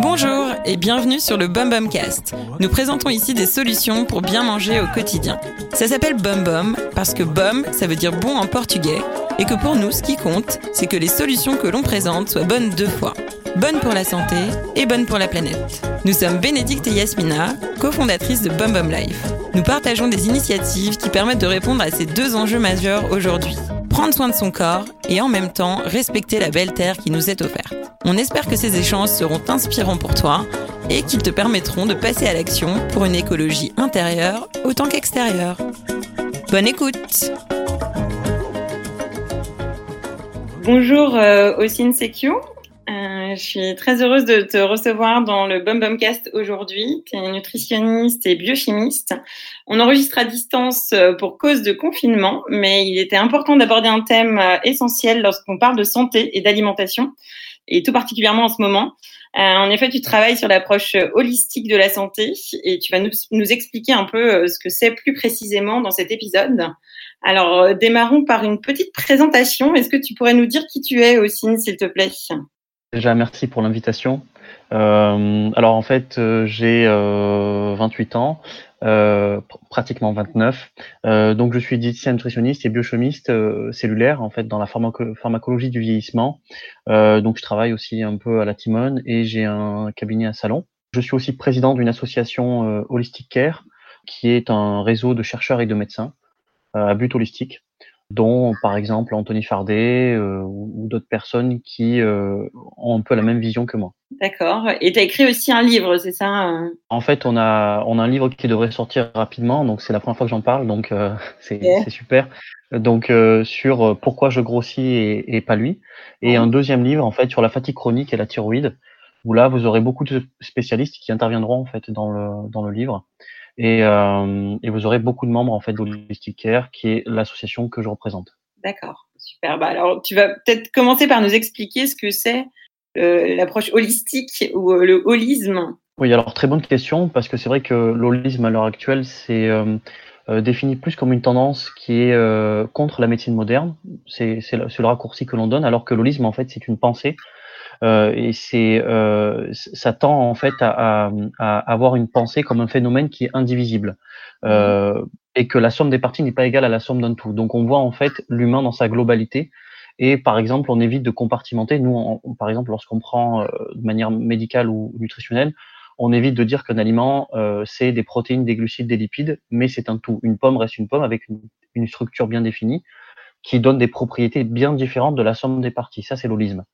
Bonjour et bienvenue sur le Bum Bum Cast. Nous présentons ici des solutions pour bien manger au quotidien. Ça s'appelle Bum Bum parce que bum, ça veut dire bon en portugais et que pour nous, ce qui compte, c'est que les solutions que l'on présente soient bonnes deux fois. Bonnes pour la santé et bonnes pour la planète. Nous sommes Bénédicte et Yasmina, cofondatrices de Bum Bum Life. Nous partageons des initiatives qui permettent de répondre à ces deux enjeux majeurs aujourd'hui. Prendre soin de son corps et en même temps respecter la belle terre qui nous est offerte. On espère que ces échanges seront inspirants pour toi et qu'ils te permettront de passer à l'action pour une écologie intérieure autant qu'extérieure. Bonne écoute Bonjour euh, Ossine Secchio. Euh, je suis très heureuse de te recevoir dans le Bum Bum Cast aujourd'hui. Tu es nutritionniste et biochimiste. On enregistre à distance euh, pour cause de confinement, mais il était important d'aborder un thème euh, essentiel lorsqu'on parle de santé et d'alimentation, et tout particulièrement en ce moment. En effet, tu travailles sur l'approche holistique de la santé et tu vas nous, expliquer un peu ce que c'est plus précisément dans cet épisode. Alors, démarrons par une petite présentation. Est-ce que tu pourrais nous dire qui tu es, Ossine, s'il te plaît? Déjà, merci pour l'invitation. Euh, alors en fait, euh, j'ai euh, 28 ans, euh, pr- pratiquement 29. Euh, donc je suis diététicien nutritionniste et biochimiste cellulaire en fait dans la pharmaco- pharmacologie du vieillissement. Donc je travaille aussi un peu à la Timone et j'ai un cabinet à Salon. Je suis aussi président d'une association Holistic Care qui est un réseau de chercheurs et de médecins à but holistique dont par exemple Anthony Fardet euh, ou, ou d'autres personnes qui euh, ont un peu la même vision que moi. D'accord. Et tu as écrit aussi un livre, c'est ça euh? En fait, on a on a un livre qui devrait sortir rapidement, donc c'est la première fois que j'en parle, donc euh, c'est super. Donc euh, sur euh, pourquoi je grossis et, et pas lui, et un deuxième livre en fait sur la fatigue chronique et la thyroïde, où là vous aurez beaucoup de spécialistes qui interviendront en fait dans le dans le livre, et euh, et vous aurez beaucoup de membres en fait d'Holistic Care, qui est l'association que je représente. D'accord, super. Bah alors, tu vas peut-être commencer par nous expliquer ce que c'est euh, l'approche holistique ou euh, le holisme. Oui, alors très bonne question, parce que c'est vrai que l'holisme à l'heure actuelle, c'est défini plus comme une tendance qui est euh, contre la médecine moderne. C'est le, c'est le raccourci que l'on donne, alors que l'holisme, en fait, c'est une pensée. Euh, et c'est euh, ça tend en fait à, à, à avoir une pensée comme un phénomène qui est indivisible euh, et que la somme des parties n'est pas égale à la somme d'un tout. Donc on voit en fait l'humain dans sa globalité et par exemple on évite de compartimenter. Nous, on- on- par exemple, lorsqu'on prend euh, de manière médicale ou nutritionnelle, on évite de dire qu'un aliment euh, c'est des protéines, des glucides, des lipides, mais c'est un tout. Une pomme reste une pomme avec une, une structure bien définie qui donne des propriétés bien différentes de la somme des parties. Ça, c'est l'holisme.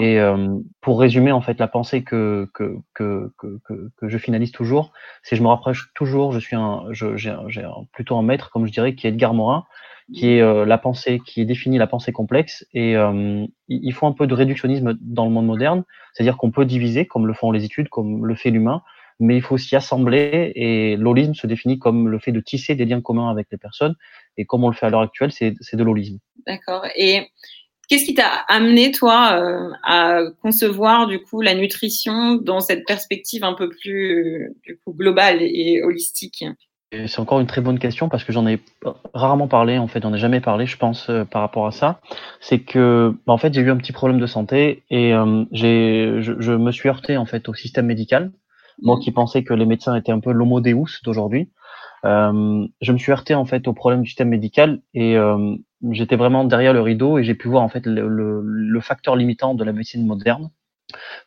Et euh, pour résumer en fait la pensée que que que que, que, que je finalise toujours, c'est je me rapproche toujours. Je suis un, j'ai, un- j'ai un- plutôt un maître, comme je dirais, qui est Edgar Morin, qui est euh, la pensée, qui est définie la pensée complexe. Et euh, il faut un peu de réductionnisme dans le monde moderne, c'est-à-dire qu'on peut diviser, comme le font les études, comme le fait l'humain, mais il faut s'y assembler. Et l'holisme se définit comme le fait de tisser des liens communs avec les personnes. Et comme on le fait à l'heure actuelle, c'est de l'holisme. D'accord. Et qu'est-ce qui t'a amené, toi, euh, à concevoir, du coup, la nutrition dans cette perspective un peu plus, euh, du coup, globale et holistique? C'est encore une très bonne question parce que j'en ai rarement parlé, en fait, j'en ai jamais parlé, je pense, euh, par rapport à ça. C'est que, bah, en fait, j'ai eu un petit problème de santé et j'ai, je, je me suis heurté en fait au système médical. Moi qui pensais que les médecins étaient un peu l'homo deus d'aujourd'hui, je me suis heurté en fait au problème du système médical et j'étais vraiment derrière le rideau et j'ai pu voir en fait le, le, le facteur limitant de la médecine moderne,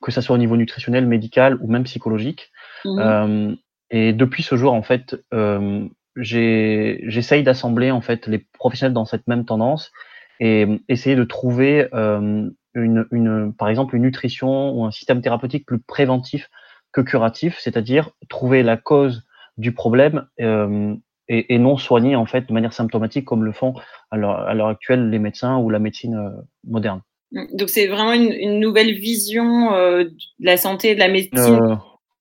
que ça soit au niveau nutritionnel, médical ou même psychologique. Mhm. Euh, et depuis ce jour, en fait, euh, j'essaye d'assembler en fait les professionnels dans cette même tendance et essayer de trouver euh, une, une, par exemple, une nutrition ou un système thérapeutique plus préventif que curatif, c'est-à-dire trouver la cause du problème et, et non soigner en fait de manière symptomatique comme le font à l'heure actuelle les médecins ou la médecine euh, moderne. Donc, c'est vraiment une, une nouvelle vision euh, de la santé et de la médecine Euh,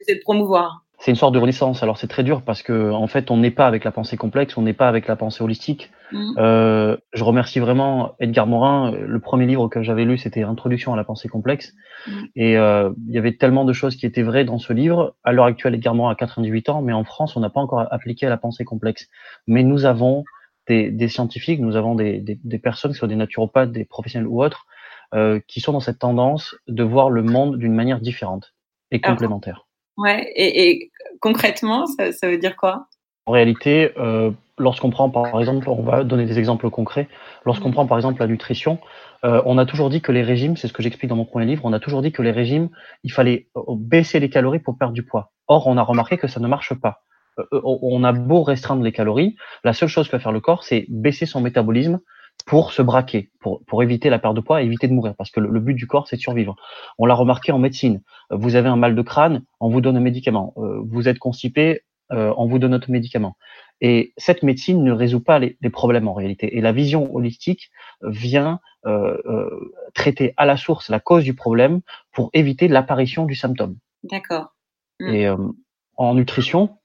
de promouvoir. C'est une sorte de renaissance. Alors c'est très dur parce que en fait on n'est pas avec la pensée complexe, on n'est pas avec la pensée holistique. Mhm. Euh, je remercie vraiment Edgar Morin. Le premier livre que j'avais lu, c'était Introduction à la pensée complexe. Mhm. Et euh, il y avait tellement de choses qui étaient vraies dans ce livre. À l'heure actuelle, Edgar Morin a 98 ans, mais en France, on n'a pas encore appliqué à la pensée complexe. Mais nous avons des, scientifiques, nous avons des, des, personnes, qui sont des naturopathes, des professionnels ou autres, euh, qui sont dans cette tendance de voir le monde d'une manière différente et complémentaire. Ouais, et, concrètement, ça, ça, veut dire quoi? En réalité, euh, lorsqu'on prend par exemple, on va donner des exemples concrets, lorsqu'on mmh. prend par exemple la nutrition, euh, on a toujours dit que les régimes, c'est ce que j'explique dans mon premier livre, on a toujours dit que les régimes, il fallait euh, baisser les calories pour perdre du poids. Or, on a remarqué que ça ne marche pas. Euh, on a beau restreindre les calories, la seule chose que va faire le corps, c'est baisser son métabolisme pour se braquer, pour, pour éviter la perte de poids et éviter de mourir, parce que le, but du corps, c'est de survivre. On l'a remarqué en médecine. Vous avez un mal de crâne, on vous donne un médicament. vous êtes constipé, on vous donne autre médicament. Et cette médecine ne résout pas les, les, problèmes en réalité. Et la vision holistique vient euh, euh, traiter à la source la cause du problème pour éviter l'apparition du symptôme. D'accord. Hmm. Et euh, en nutrition,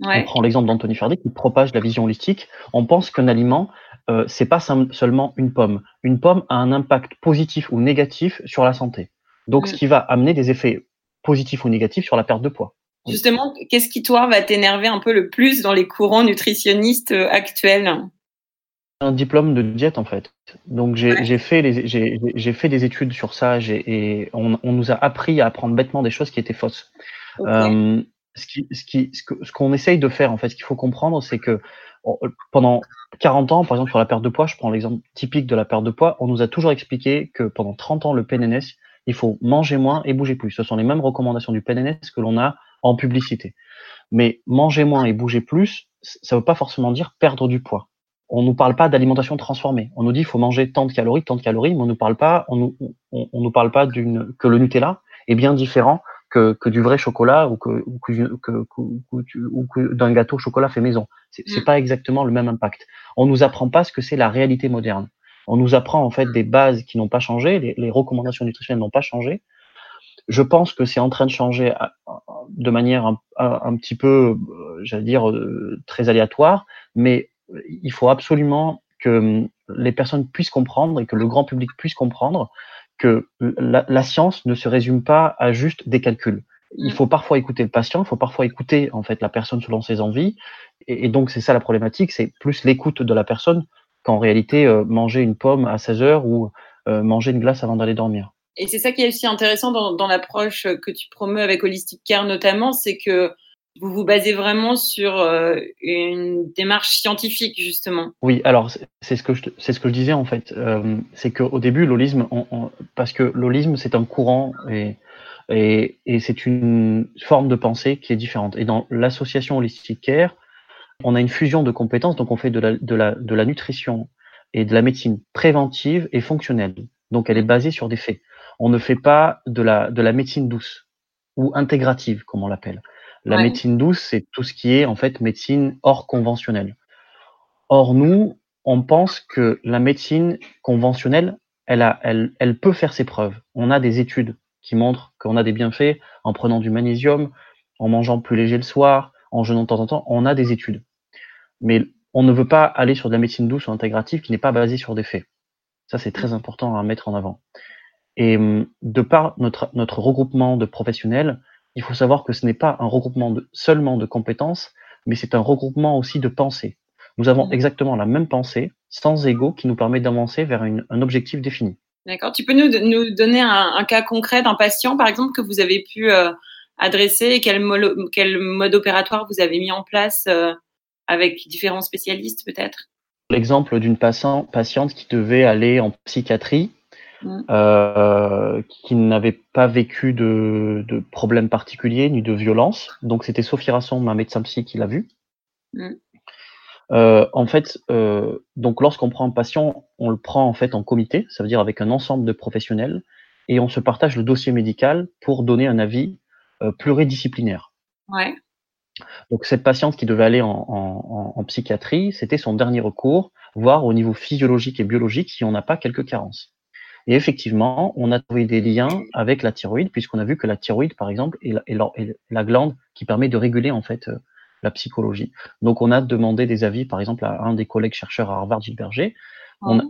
on prend l'exemple d'Anthony Fardy qui propage la vision holistique. On pense qu'un aliment, euh, c'est pas seulement une pomme. Une pomme a un impact positif ou négatif sur la santé. Donc, ce hmm. qui va amener des effets positifs ou négatifs sur la perte de poids. Justement, qu'est-ce qui, toi, va t'énerver un peu le plus dans les courants nutritionnistes actuels? Un diplôme de diète en fait. Donc j'ai fait les j'ai fait des études sur ça et on, on, nous a appris à apprendre bêtement des choses qui étaient fausses. Euh, ce qu'on essaye de faire en fait, ce qu'il faut comprendre, c'est que pendant 40 ans, par exemple sur la perte de poids, je prends l'exemple typique de la perte de poids, on nous a toujours expliqué que pendant 30 ans le PNNS, il faut manger moins et bouger plus. Ce sont les mêmes recommandations du PNNS que l'on a en publicité. Mais manger moins et bouger plus, ça veut pas forcément dire perdre du poids on nous parle pas d'alimentation transformée. On nous dit il faut manger tant de calories, tant de calories, mais on nous parle pas, on nous, on, nous parle pas d'une que le Nutella est bien différent que, que du vrai chocolat ou que, ou que, ou que d'un gâteau au chocolat fait maison. C'est mm. pas exactement le même impact. On nous apprend pas ce que c'est la réalité moderne. On nous apprend en fait des bases qui n'ont pas changé, les, les recommandations nutritionnelles n'ont pas changé. Je pense que c'est en train de changer de manière un, un, un petit peu, euh, j'allais dire, euh, très aléatoire, mais il faut absolument que hum, les personnes puissent comprendre et que le grand public puisse comprendre que la, science ne se résume pas à juste des calculs. Il mm. faut parfois écouter le patient, il faut parfois écouter en fait la personne selon ses envies, et, donc c'est ça la problématique, c'est plus l'écoute de la personne qu'en réalité euh, manger une pomme à 16 heures ou euh, manger une glace avant d'aller dormir. Et c'est ça qui est aussi intéressant dans, dans l'approche que tu promeus avec Holistic Care notamment, c'est que vous vous basez vraiment sur euh, une démarche scientifique justement. Oui, alors c'est ce que je ce que je disais en fait, euh, c'est qu'au début l'holisme, parce que l'holisme c'est un courant et et, et c'est une forme de pensée qui est différente. Et dans l'association Holistic Care, on a une fusion de compétences, donc on fait de la, de la, de la nutrition et de la médecine préventive et fonctionnelle. Donc elle est basée sur des faits. On ne fait pas de la, de la médecine douce ou intégrative, comme on l'appelle. La médecine douce, c'est tout ce qui est en fait médecine hors conventionnelle. Or, nous, on pense que la médecine conventionnelle, elle, a, elle, elle peut faire ses preuves. On a des études qui montrent qu'on a des bienfaits en prenant du magnésium, en mangeant plus léger le soir, en jeûnant de temps en temps. On a des études. Mais on ne veut pas aller sur de la médecine douce ou intégrative qui n'est pas basée sur des faits. Ça, c'est très important à mettre en avant. Et hum, de par notre, notre regroupement de professionnels, il faut savoir que ce n'est pas un regroupement de, seulement de compétences, mais c'est un regroupement aussi de pensées. Nous avons mmh. exactement la même pensée, sans ego, qui nous permet d'avancer vers un objectif défini. D'accord. Tu peux nous, nous donner un, cas concret d'un patient, par exemple, que vous avez pu euh, adresser et quel, quel, mode opératoire vous avez mis en place euh, avec différents spécialistes, peut-être? L'exemple d'une patiente qui devait aller en psychiatrie Mm. euh, qui n'avait pas vécu de, de problèmes particuliers ni de violence. Donc c'était Sophie Rasson, ma médecin psy, qui l'a vu. Mm. Euh, en fait, euh, donc lorsqu'on prend un patient, on le prend en fait en comité, ça veut dire avec un ensemble de professionnels, et on se partage le dossier médical pour donner un avis pluridisciplinaire. Ouais. Donc cette patiente qui devait aller en, en, en psychiatrie, c'était son dernier recours, voir au niveau physiologique et biologique si on n'a pas quelques carences. Et effectivement, on a trouvé des liens avec la thyroïde, puisqu'on a vu que la thyroïde, par exemple, est la, glande qui permet de réguler en fait euh, la psychologie. Donc, on a demandé des avis, par exemple, à un des collègues chercheurs à Harvard, Gilles Berger.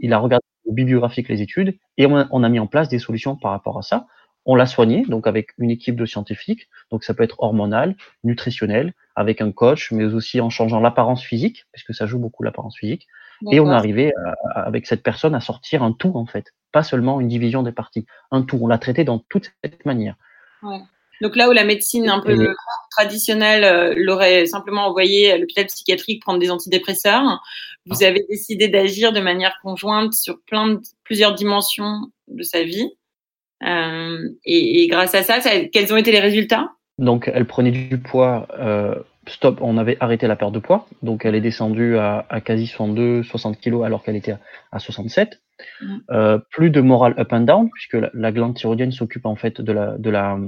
il a regardé bibliographique les études et on a, on a, mis en place des solutions par rapport à ça. On l'a soigné, donc avec une équipe de scientifiques. Donc, ça peut être hormonal, nutritionnel, avec un coach, mais aussi en changeant l'apparence physique, puisque ça joue beaucoup l'apparence physique. Et on est arrivé avec cette personne à sortir un tout en fait, pas seulement une division des parties, un tout. On l'a traité dans toute cette manière. Ouais. Donc là où la médecine un peu traditionnelle euh, l'aurait simplement envoyé à l'hôpital psychiatrique prendre des antidépresseurs, vous ah. avez décidé d'agir de manière conjointe sur plein de, plusieurs dimensions de sa vie. Euh, et, grâce à ça, quels ont été les résultats? Donc elle prenait du poids. Euh, stop, on avait arrêté la perte de poids, donc elle est descendue à, quasi 62, 60 kilos alors qu'elle était à, 67. Mmh. plus de morale up and down puisque la, la glande thyroïdienne s'occupe en fait de la, de la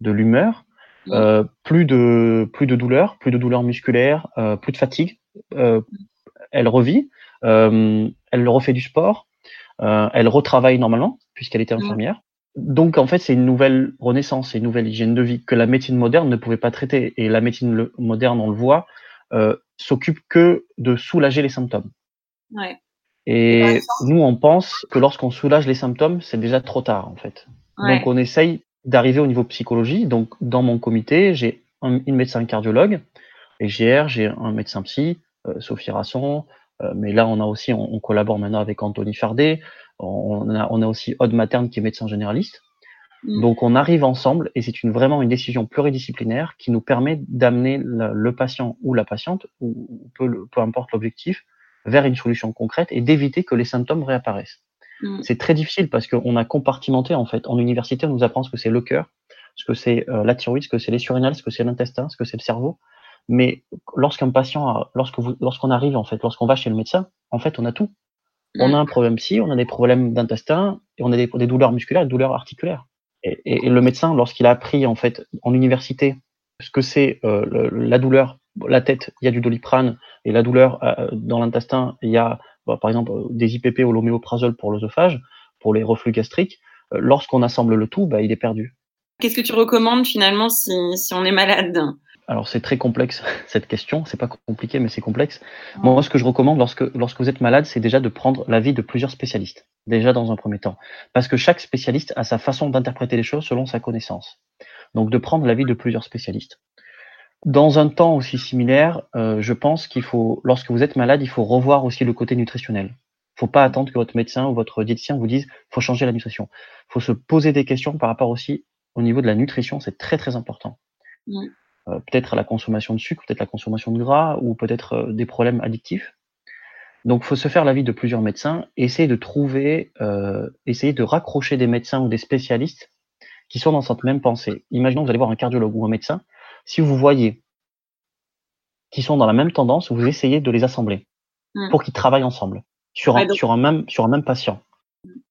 de l'humeur, euh, plus de plus de douleurs, plus de douleurs musculaires, euh, plus de fatigue. Euh, elle revit, elle refait du sport, elle retravaille normalement puisqu'elle était infirmière. Donc en fait, c'est une nouvelle renaissance, c'est une nouvelle hygiène de vie que la médecine moderne ne pouvait pas traiter. Et la médecine moderne, on le voit, s'occupe que de soulager les symptômes. Ouais. Et nous, on pense que lorsqu'on soulage les symptômes, c'est déjà trop tard en fait. Donc on essaye d'arriver au niveau psychologie. Donc, dans mon comité, j'ai une médecin cardiologue, et GR, j'ai un médecin psy, euh, Sophie Rasson, euh, mais là, on a aussi, on, collabore maintenant avec Anthony Fardet, on a, on a aussi Aude Materne qui est médecin généraliste. Mm. Donc, on arrive ensemble et c'est une, vraiment une décision pluridisciplinaire qui nous permet d'amener le, patient ou la patiente, ou peu, peu importe l'objectif, vers une solution concrète et d'éviter que les symptômes réapparaissent. Mm. C'est très difficile parce qu'on a compartimenté en fait. En université, on nous apprend ce que c'est le cœur, ce que c'est euh, la thyroïde, ce que c'est les surrénales, ce que c'est l'intestin, ce que c'est le cerveau. Mais lorsqu'un patient, lorsque vous, lorsqu'on arrive en fait, lorsqu'on va chez le médecin, en fait, on a tout. On a un problème psy, on a des problèmes d'intestin, et on a des, douleurs musculaires, des douleurs articulaires. Et, le médecin, lorsqu'il a appris en fait en université ce que c'est euh, la douleur, la tête, il y a du doliprane, et la douleur euh, dans l'intestin, il y a bah, par exemple des IPP ou l'homéoprazole pour l'œsophage, pour les reflux gastriques, euh, lorsqu'on assemble le tout, bah, il est perdu. Qu'est-ce que tu recommandes finalement si, on est malade? Alors c'est très complexe cette question, c'est pas compliqué mais c'est complexe. Moi ce que je recommande lorsque lorsque vous êtes malade, c'est déjà de prendre l'avis de plusieurs spécialistes, déjà dans un premier temps, parce que chaque spécialiste a sa façon d'interpréter les choses selon sa connaissance. Donc de prendre l'avis de plusieurs spécialistes. Dans un temps aussi similaire, euh, je pense qu'il faut, lorsque vous êtes malade, il faut revoir aussi le côté nutritionnel. Il faut pas attendre que votre médecin ou votre diététicien vous dise faut changer la nutrition. Il faut se poser des questions par rapport aussi au niveau de la nutrition, c'est très très important. Euh, peut-être la consommation de sucre, peut-être la consommation de gras ou peut-être euh, des problèmes addictifs. Donc, il faut se faire l'avis de plusieurs médecins, essayer de trouver, essayer de raccrocher des médecins ou des spécialistes qui sont dans cette même pensée. Imaginons que vous allez voir un cardiologue ou un médecin si vous voyez qu'ils sont dans la même tendance, vous essayez de les assembler mmh. pour qu'ils travaillent ensemble sur un, sur, un même, sur un même patient.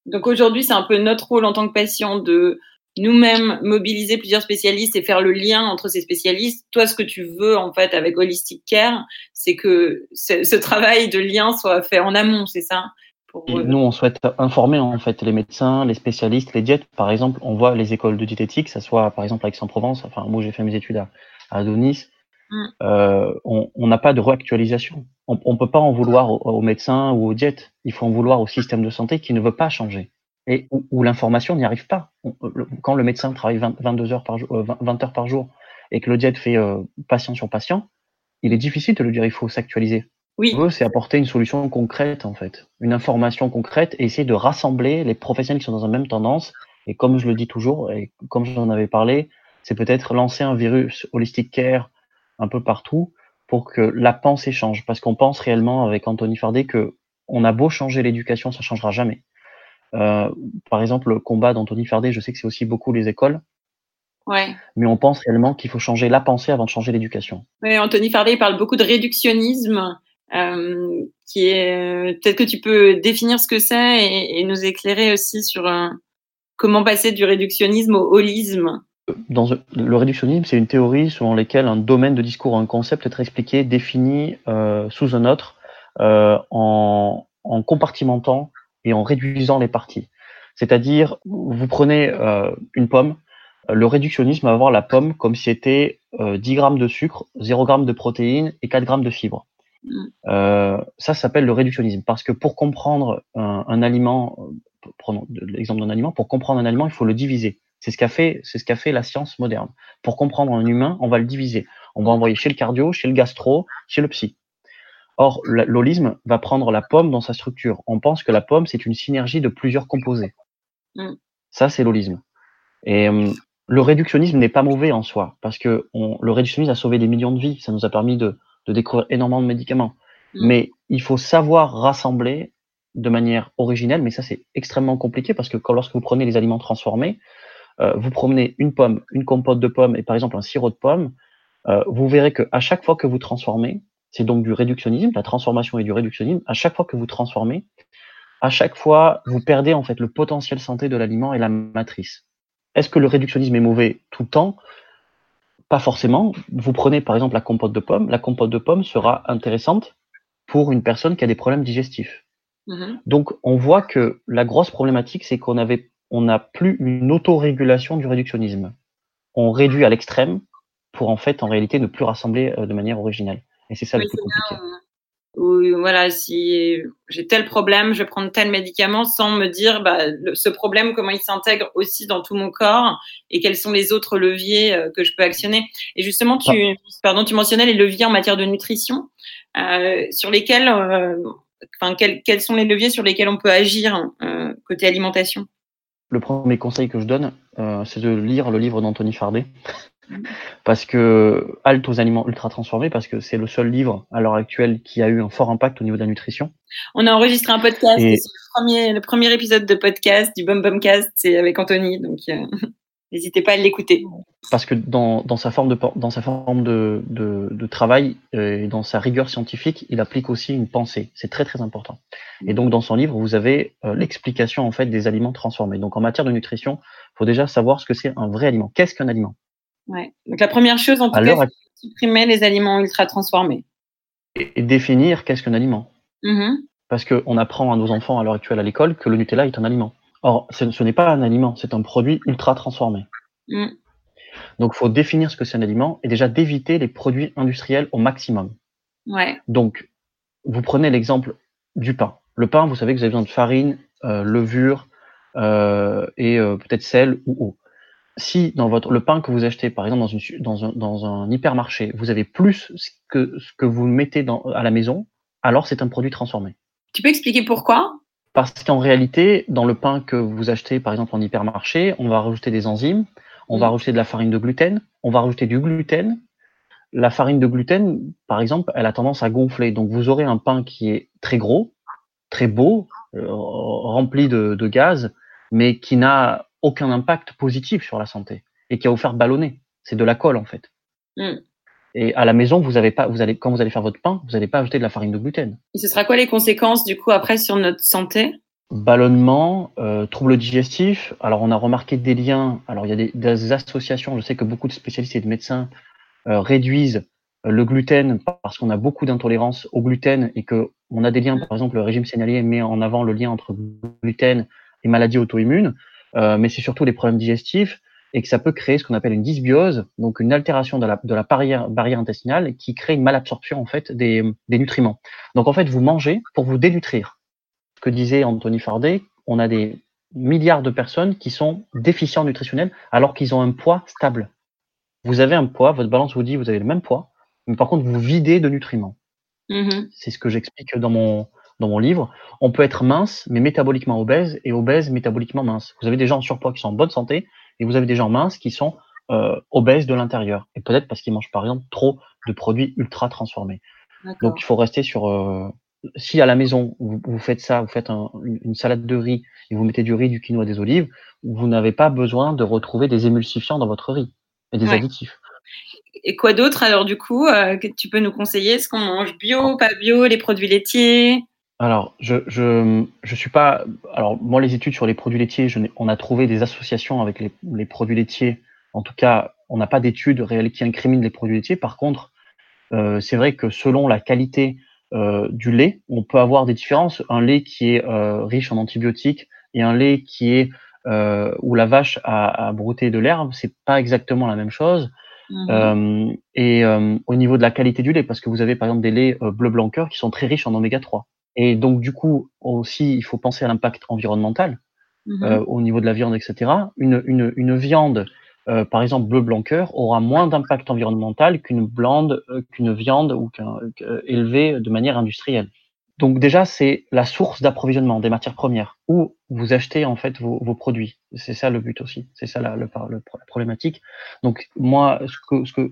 Donc aujourd'hui, c'est un peu notre rôle en tant que patient de nous-mêmes mobiliser plusieurs spécialistes et faire le lien entre ces spécialistes. Toi, ce que tu veux en fait avec Holistic Care, c'est que ce, travail de lien soit fait en amont, c'est ça? Nous, on souhaite informer en fait les médecins, les spécialistes, les diètes. Par exemple, on voit les écoles de diététique, ça soit par exemple à Aix-en-Provence. Enfin, moi, j'ai fait mes études à, Adonis. Mm. Euh, on n'a pas de réactualisation. On ne peut pas en vouloir aux, médecins ou aux diètes. Il faut en vouloir au système de santé qui ne veut pas changer et où, l'information n'y arrive pas. quand le médecin travaille 22 heures par jour, 20 euh, heures par jour et que le diète fait euh, patient sur patient, il est difficile de le dire. Il faut s'actualiser. Oui. c'est apporter une solution concrète, en fait, une information concrète et essayer de rassembler les professionnels qui sont dans la même tendance. Et comme je le dis toujours, et comme j'en avais parlé, c'est peut-être lancer un virus holistic care un peu partout pour que la pensée change. Parce qu'on pense réellement avec Anthony Fardet que on a beau changer l'éducation, ça changera jamais. Euh, par exemple, le combat d'Anthony Fardet, je sais que c'est aussi beaucoup les écoles. Ouais. Mais on pense réellement qu'il faut changer la pensée avant de changer l'éducation. Oui, Anthony Fardet parle beaucoup de réductionnisme euh, qui est peut-être que tu peux définir ce que c'est et, nous éclairer aussi sur euh, comment passer du réductionnisme au holisme. Le réductionnisme, c'est une théorie selon laquelle un domaine de discours, un concept est expliqué, défini euh, sous un autre, en, en, compartimentant et en réduisant les parties. C'est-à-dire, vous prenez une pomme, le réductionnisme va voir la pomme comme si c'était 10 grammes de sucre, 0 grammes de protéines et 4 grammes de fibres. Mm. Euh, ça s'appelle le réductionnisme parce que pour comprendre un, aliment, euh, prenons l'exemple d'un aliment, pour comprendre un aliment, il faut le diviser. C'est ce qu'a fait, c'est ce qu'a fait la science moderne. Pour comprendre un humain, on va le diviser. On va envoyer chez le cardio, chez le gastro, chez le psy. Or, l'holisme va prendre la pomme dans sa structure. On pense que la pomme, c'est une synergie de plusieurs composés. Mm. Ça, c'est l'holisme. Et hum, le réductionnisme n'est pas mauvais en soi, parce que le réductionnisme a sauvé des millions de vies. Ça nous a permis de, découvrir énormément de médicaments. Mm. Mais il faut savoir rassembler de manière originelle, mais ça, c'est extrêmement compliqué, parce que quand, lorsque vous prenez les aliments transformés, euh, vous promenez une pomme, une compote de pomme et par exemple un sirop de pomme, euh, vous verrez qu'à chaque fois que vous transformez, c'est donc du réductionnisme, la transformation et du réductionnisme. À chaque fois que vous transformez, à chaque fois, vous perdez en fait le potentiel santé de l'aliment et la matrice. Est-ce que le réductionnisme est mauvais tout le temps? Pas forcément. Vous prenez par exemple la compote de pomme. La compote de pomme sera intéressante pour une personne qui a des problèmes digestifs. Mm-hmm. Donc on voit que la grosse problématique, c'est qu'on avait, on n'a plus une autorégulation du réductionnisme. On réduit à l'extrême pour en fait en réalité ne plus rassembler euh, de manière originale. Et c'est ça le plus compliqué. Ou voilà, si j'ai tel problème, je vais prendre tel médicament sans me dire bah, ce problème, comment il s'intègre aussi dans tout mon corps et quels sont les autres leviers euh, que je peux actionner. Et justement, tu, ah. pardon, tu mentionnais les leviers en matière de nutrition, euh, sur lesquels, euh, enfin, quels, sont les leviers sur lesquels on peut agir côté alimentation? Le premier conseil que je donne, c'est de lire le livre d'Anthony Fardet parce que halte aux aliments ultra transformés, parce que c'est le seul livre à l'heure actuelle qui a eu un fort impact au niveau de la nutrition. On a enregistré un podcast, c'est le premier, le premier épisode de podcast du Bum Bum Cast, c'est avec Anthony, donc euh, n'hésitez pas à l'écouter. Parce que dans, dans, sa forme de dans sa forme de, de, de travail euh, et dans sa rigueur scientifique, il applique aussi une pensée. C'est très très important. Et donc dans son livre, vous avez euh, l'explication en fait des aliments transformés. Donc en matière de nutrition, il faut déjà savoir ce que c'est un vrai aliment. Qu'est-ce qu'un aliment? Ouais. Donc la première chose, en tout cas, c'est supprimer les aliments ultra transformés. Et, définir qu'est-ce qu'un aliment. Mm-hmm. Parce qu'on apprend à nos enfants à l'heure actuelle à l'école que le Nutella est un aliment. Or, ce, n'est pas un aliment, c'est un produit ultra transformé. Mm. Donc, il faut définir ce que c'est un aliment et déjà d'éviter les produits industriels au maximum. Ouais. Donc, vous prenez l'exemple du pain. Le pain, vous savez que vous avez besoin de farine, euh, levure euh, et euh, peut-être sel ou eau si dans votre le pain que vous achetez, par exemple dans, une, dans, un, dans un hypermarché, vous avez plus que ce que vous mettez dans, à la maison, alors c'est un produit transformé. Tu peux expliquer pourquoi? Parce qu'en réalité, dans le pain que vous achetez, par exemple en hypermarché, on va rajouter des enzymes, on va mm. rajouter de la farine de gluten, on va rajouter du gluten. La farine de gluten, par exemple, elle a tendance à gonfler. Donc vous aurez un pain qui est très gros, très beau, euh, rempli de, de gaz, mais qui n'a aucun impact positif sur la santé et qui va vous faire ballonner. C'est de la colle en fait. Mm. Et à la maison, vous avez pas, vous allez, quand vous allez faire votre pain, vous n'allez pas ajouter de la farine de gluten. Et ce sera quoi les conséquences du coup après sur notre santé? Ballonnement, euh, troubles digestifs. Alors on a remarqué des liens. Alors il y a des, associations. Je sais que beaucoup de spécialistes et de médecins euh, réduisent euh, le gluten parce qu'on a beaucoup d'intolérance au gluten et que on a des liens. Par exemple, le régime sénalier met en avant le lien entre gluten et maladies auto-immunes. Euh, mais c'est surtout les problèmes digestifs et que ça peut créer ce qu'on appelle une dysbiose, donc une altération de la, de la barrière, barrière intestinale qui crée une malabsorption en fait des, des nutriments. Donc en fait, vous mangez pour vous dénutrir. Ce que disait Anthony Fardet, on a des milliards de personnes qui sont déficients nutritionnels alors qu'ils ont un poids stable. Vous avez un poids, votre balance vous dit vous avez le même poids, mais par contre vous videz de nutriments. Mm-hmm. C'est ce que j'explique dans mon dans mon livre, on peut être mince, mais métaboliquement obèse, et obèse, métaboliquement mince. Vous avez des gens en surpoids qui sont en bonne santé, et vous avez des gens minces qui sont euh, obèses de l'intérieur. Et peut-être parce qu'ils mangent, par exemple, trop de produits ultra transformés. Donc, il faut rester sur... Euh, si à la maison, vous, faites ça, vous faites une salade de riz, et vous mettez du riz, du quinoa, des olives, vous n'avez pas besoin de retrouver des émulsifiants dans votre riz, et des additifs. Et quoi d'autre alors du coup euh, que tu peux nous conseiller? Est-ce qu'on mange bio, pas bio, les produits laitiers? Alors, je, je, je suis pas. Alors, moi, les études sur les produits laitiers, je on a trouvé des associations avec les, les produits laitiers. En tout cas, on n'a pas d'études réelles qui incriminent les produits laitiers. Par contre, euh, c'est vrai que selon la qualité euh, du lait, on peut avoir des différences. Un lait qui est euh, riche en antibiotiques et un lait qui est euh, où la vache a, a brouté de l'herbe, c'est pas exactement la même chose. Mmh. Euh, et euh, au niveau de la qualité du lait, parce que vous avez par exemple des laits bleu blanc cœur qui sont très riches en oméga 3. Et donc, du coup, aussi, il faut penser à l'impact environnemental mmh euh, au niveau de la viande, etc. Une, une, une viande euh, par exemple bleu blanc cœur, aura moins d'impact environnemental qu'une blande, euh, qu'une viande ou qu'un élevée de manière industrielle. Donc déjà, c'est la source d'approvisionnement des matières premières, où vous achetez en fait vos, vos produits. C'est ça le but aussi, c'est ça la, le, la, problématique. Donc moi, ce que, ce que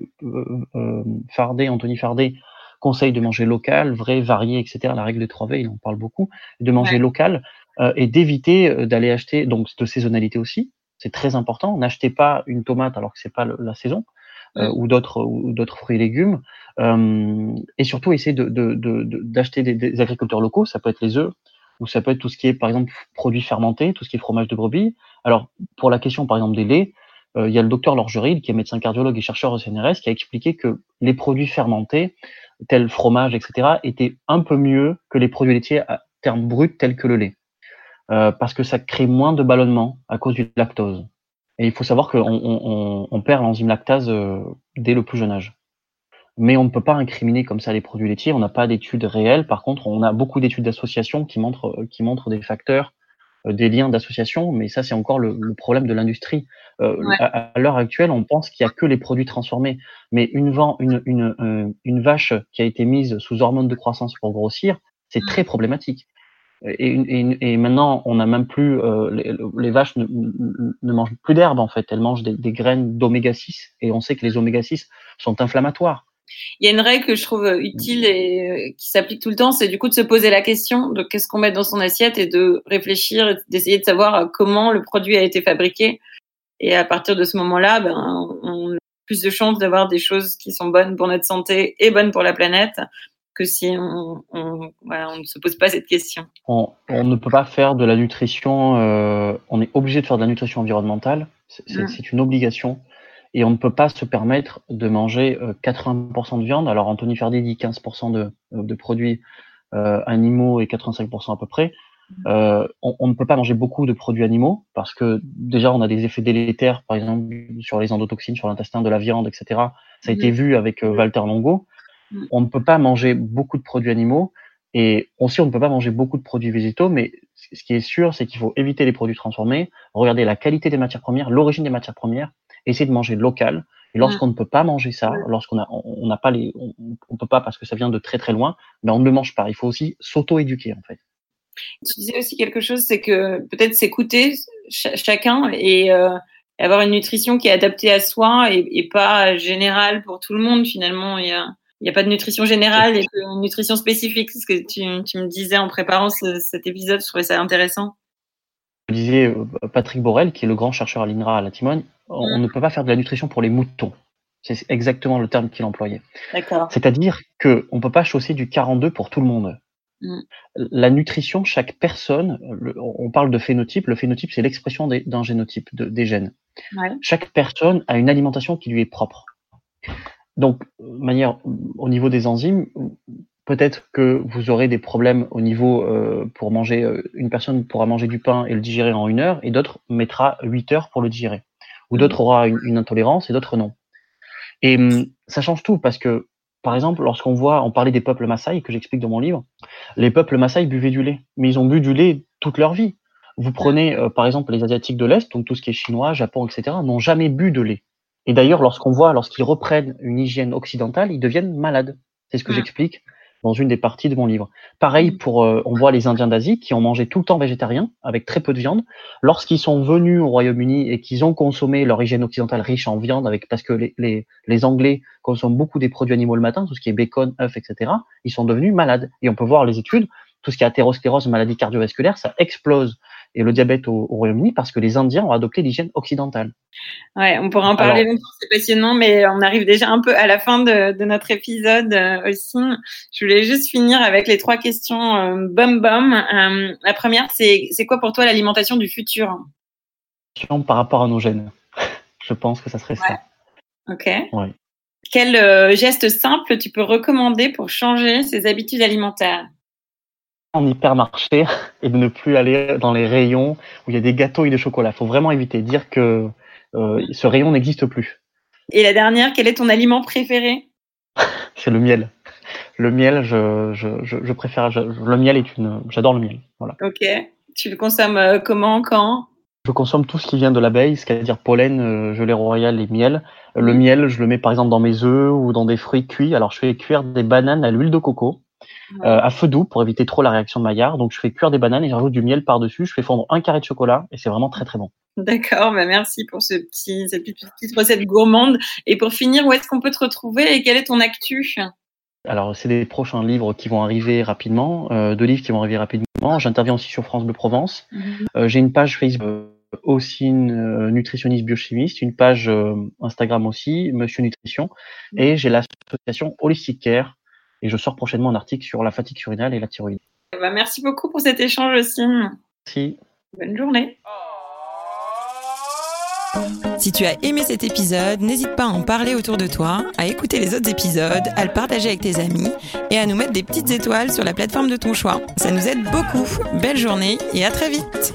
euh, Fardet, Anthony Fardet, conseille de manger local, vrai, varié, etc. La règle des 3V, il en parle beaucoup, de manger local euh, et d'éviter d'aller acheter donc de saisonnalité aussi, c'est très important. N'achetez pas une tomate alors que c'est pas la saison. Euh, ou d'autres ou d'autres fruits et légumes euh, et surtout essayer de, d'acheter de, des, des, agriculteurs locaux ça peut être les œufs ou ça peut être tout ce qui est par exemple produits fermentés tout ce qui est fromage de brebis alors pour la question par exemple des laits euh, il y a le docteur Lorgeril qui est médecin cardiologue et chercheur au CNRS qui a expliqué que les produits fermentés tels fromage etc étaient un peu mieux que les produits laitiers à terme brut tels que le lait euh, parce que ça crée moins de ballonnement à cause du lactose. Et il faut savoir qu'on on, on perd l'enzyme lactase euh, dès le plus jeune âge. Mais on ne peut pas incriminer comme ça les produits laitiers. On n'a pas d'études réelles. Par contre, on a beaucoup d'études d'association qui montrent, des facteurs, euh, des liens d'association. Mais ça, c'est encore le, le, problème de l'industrie. Euh, À, à l'heure actuelle, on pense qu'il y a que les produits transformés. Mais une, une, une, une, vache qui a été mise sous hormones de croissance pour grossir, c'est très problématique. Et, et, et, maintenant, on n'a même plus euh, les, les, vaches ne, ne, mangent plus d'herbe en fait, elles mangent des, des graines d'oméga 6 et on sait que les oméga 6 sont inflammatoires. Il y a une règle que je trouve utile et euh, qui s'applique tout le temps, c'est du coup de se poser la question de qu'est-ce qu'on met dans son assiette et de réfléchir, d'essayer de savoir euh, comment le produit a été fabriqué. Et à partir de ce moment-là, ben, on a plus de chances d'avoir des choses qui sont bonnes pour notre santé et bonnes pour la planète que si on, on, voilà, on, ne se pose pas cette question. On, on ne peut pas faire de la nutrition, euh, on est obligé de faire de la nutrition environnementale, c'est mmh. une obligation, et on ne peut pas se permettre de manger euh, 80% de viande. Alors Anthony Ferdi dit 15% de, de produits euh, animaux et 85% à peu près. Mmh. Euh, on, on, ne peut pas manger beaucoup de produits animaux parce que déjà on a des effets délétères, par exemple sur les endotoxines, sur l'intestin de la viande, etc. Ça a été vu avec euh, Walter Longo. Mm. On ne peut pas manger beaucoup de produits animaux et aussi on ne peut pas manger beaucoup de produits végétaux, mais ce qui est sûr, c'est qu'il faut éviter les produits transformés, regarder la qualité des matières premières, l'origine des matières premières, essayer de manger local. Et lorsqu'on ne peut pas manger ça, lorsqu'on a, on n'a pas les, on, on, peut pas parce que ça vient de très très loin, mais on ne le mange pas. Il faut aussi s'auto-éduquer en fait. Tu disais aussi quelque chose, c'est que peut-être s'écouter ch chacun et euh, avoir une nutrition qui est adaptée à soi et, et, pas générale pour tout le monde finalement. Il y a il n'y a pas de nutrition générale et de nutrition spécifique. C'est ce que tu, tu, me disais en préparant ce, cet épisode. Je trouvais ça intéressant. Je disais euh, Patrick Borel, qui est le grand chercheur à l'INRA à la Timone, on mmh. ne peut pas faire de la nutrition pour les moutons. C'est exactement le terme qu'il employait. C'est-à-dire qu'on ne peut pas chausser du 42 pour tout le monde. Mmh. La nutrition, chaque personne, le, on parle de phénotype, le phénotype c'est l'expression d'un génotype, de, des gènes. Ouais. Chaque personne a une alimentation qui lui est propre. Donc, manière, au niveau des enzymes, peut-être que vous aurez des problèmes au niveau euh, pour manger. Euh, une personne pourra manger du pain et le digérer en une heure, et d'autres mettra huit heures pour le digérer. Ou d'autres aura une, une, intolérance et d'autres non. Et hum, ça change tout parce que, par exemple, lorsqu'on voit, on parlait des peuples Maasai que j'explique dans mon livre, les peuples Maasai buvaient du lait, mais ils ont bu du lait toute leur vie. Vous prenez, euh, par exemple, les Asiatiques de l'Est, donc tout ce qui est chinois, Japon, etc., n'ont jamais bu de lait. Et d'ailleurs, lorsqu'on voit, lorsqu'ils reprennent une hygiène occidentale, ils deviennent malades. C'est ce que mmh. j'explique dans une des parties de mon livre. Pareil mmh. pour, euh, on voit les Indiens d'Asie qui ont mangé tout le temps végétarien, avec très peu de viande. Lorsqu'ils sont venus au Royaume-Uni et qu'ils ont consommé leur hygiène occidentale riche en viande, avec parce que les, les, les, Anglais consomment beaucoup des produits animaux le matin, tout ce qui est bacon, œufs, etc., ils sont devenus malades. Et on peut voir les études, tout ce qui est athérosclérose, maladie cardiovasculaire, ça explose et le diabète au, au Royaume-Uni parce que les Indiens ont adopté l'hygiène occidentale. Ouais, on pourrait en parler Alors, longtemps, c'est passionnant, mais on arrive déjà un peu à la fin de, de notre épisode euh, aussi. Je voulais juste finir avec les trois questions euh, bum. Euh, la première, c'est c'est quoi pour toi l'alimentation du futur? Par rapport à nos gènes, je pense que ça serait ouais. ça. Ok. Ouais. Quel euh, geste simple tu peux recommander pour changer ses habitudes alimentaires? En hypermarché et de ne plus aller dans les rayons où il y a des gâteaux et des chocolats. Il faut vraiment éviter, dire que euh, ce rayon n'existe plus. Et la dernière, quel est ton aliment préféré? C'est le miel. Le miel, je, je, je, je préfère. Le miel est une. J'adore le miel. Voilà. Ok. Tu le consommes euh, comment, quand? Je consomme tout ce qui vient de l'abeille, c'est-à-dire pollen, gelée royale et miel. Le miel, je le mets par exemple dans mes œufs ou dans des fruits cuits. Alors je fais cuire des bananes à l'huile de coco. Euh, à feu doux pour éviter trop la réaction de Maillard. Donc je fais cuire des bananes et j'ajoute du miel par-dessus. Je fais fondre un carré de chocolat et c'est vraiment très très bon. D'accord, bah merci pour ce petit, cette petite recette gourmande. Et pour finir, où est-ce qu'on peut te retrouver et quel est ton actu? Alors, c'est des prochains livres qui vont arriver rapidement, euh, deux livres qui vont arriver rapidement. J'interviens aussi sur France Bleu Provence. Mhm. Euh, j'ai une page Facebook aussi une nutritionniste biochimiste, une page Instagram aussi, Monsieur Nutrition, mhm. et j'ai l'association Holistic Care et je sors prochainement un article sur la fatigue surrénale et la thyroïde. Eh ben, merci beaucoup pour cet échange aussi. Merci. Bonne journée. Si tu as aimé cet épisode, n'hésite pas à en parler autour de toi, à écouter les autres épisodes, à le partager avec tes amis et à nous mettre des petites étoiles sur la plateforme de ton choix. Ça nous aide beaucoup. Belle journée et à très vite.